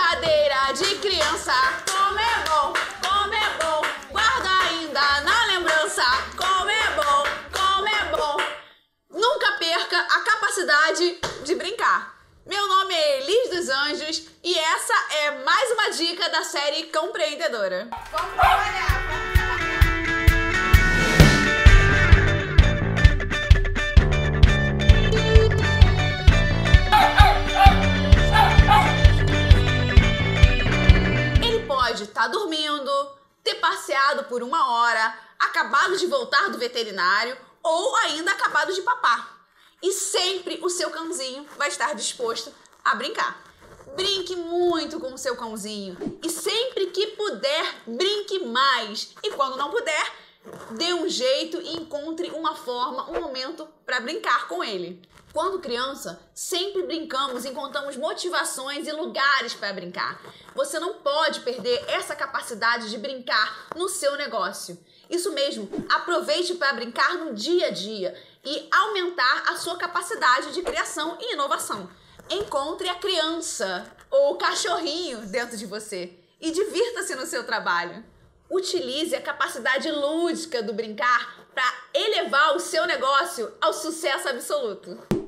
Brincadeira de criança, como é bom, como é bom. Guarda ainda na lembrança, como é bom, como é bom. Nunca perca a capacidade de brincar. Meu nome é Elis dos Anjos e essa é mais uma dica da série Compreendedora. Vamos trabalhar! Por uma hora, acabado de voltar do veterinário ou ainda acabado de papar. E sempre o seu cãozinho vai estar disposto a brincar. Brinque muito com o seu cãozinho e sempre que puder, brinque mais. E quando não puder, dê um jeito e encontre uma forma, um momento para brincar com ele. Quando criança, sempre brincamos, encontramos motivações e lugares para brincar. Você não pode perder essa capacidade de brincar no seu negócio. Isso mesmo, aproveite para brincar no dia a dia e aumentar a sua capacidade de criação e inovação. Encontre a criança ou o cachorrinho dentro de você e divirta-se no seu trabalho. Utilize a capacidade lúdica do brincar para elevar o seu negócio ao sucesso absoluto.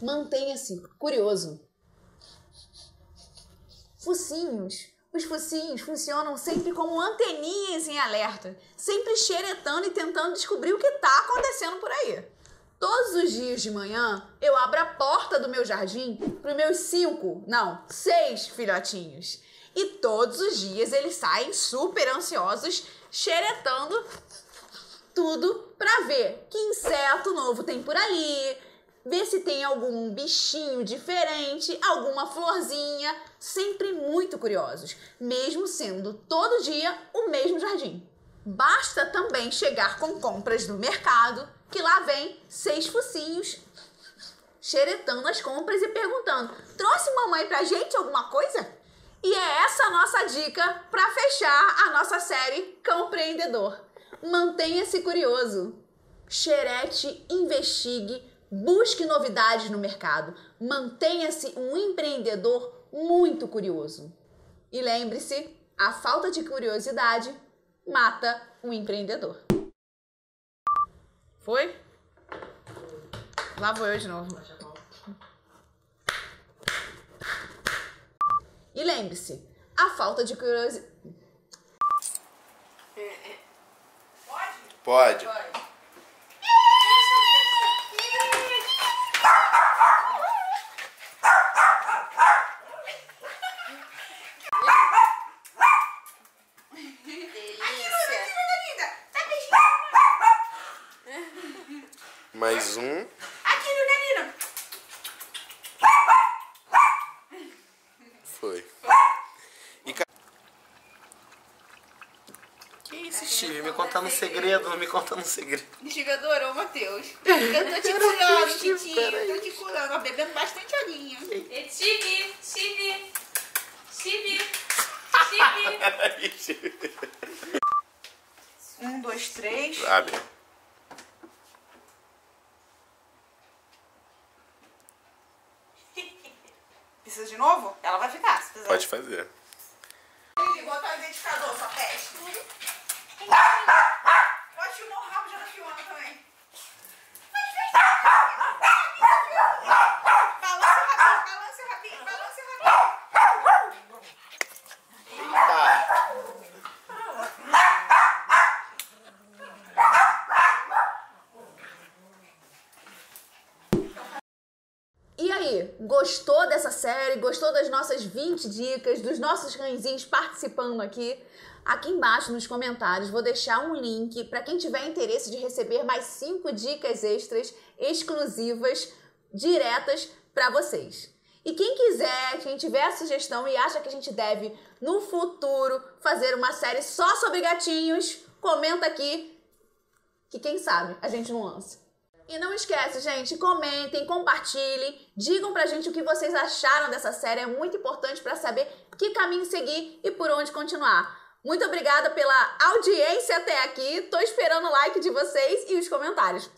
Mantenha-se curioso. Focinhos. Os focinhos funcionam sempre como anteninhas em alerta, sempre xeretando e tentando descobrir o que está acontecendo por aí. Todos os dias de manhã eu abro a porta do meu jardim para os meus cinco, não, seis filhotinhos. E todos os dias eles saem super ansiosos, xeretando tudo para ver que inseto novo tem por ali, ver se tem algum bichinho diferente, alguma florzinha, sempre muito curiosos, mesmo sendo todo dia o mesmo jardim. Basta também chegar com compras no mercado, que lá vem seis focinhos xeretando as compras e perguntando: trouxe mamãe pra gente alguma coisa? E é essa a nossa dica para fechar a nossa série Compreendedor. Mantenha-se curioso. Xerete, investigue, busque novidades no mercado. Mantenha-se um empreendedor muito curioso. E lembre-se, a falta de curiosidade mata um empreendedor. Foi? Lá vou eu de novo. E lembre-se, a falta de curiosidade. Pode. Mais um. Aqui no Danilo. Foi. E ca... Que isso, Steve? Me contando um segredo, me contando um segredo. Investigador, ô Matheus. Eu tô te curando, Steve, Titi. peraí. Tô te curando, ó, bebendo bastante olhinho. Steve, Steve, Steve, Steve. Um, dois, três. Abre. Precisa de novo? Ela vai ficar, se quiser. Pode fazer. Botar o identificador, sua peste. Pode filmar o rabo já da Fiona também. Balance o rabinho, balance o rabinho, balance o rabinho. E gostou dessa série? Gostou das nossas 20 dicas, dos nossos cãezinhos participando aqui? Aqui embaixo nos comentários vou deixar um link para quem tiver interesse de receber mais 5 dicas extras exclusivas, diretas para vocês. E quem quiser, quem tiver sugestão e acha que a gente deve no futuro fazer uma série só sobre gatinhos, comenta aqui que quem sabe a gente não lança. E não esquece, gente, comentem, compartilhem, digam pra gente o que vocês acharam dessa série, é muito importante pra saber que caminho seguir e por onde continuar. Muito obrigada pela audiência até aqui, tô esperando o like de vocês e os comentários.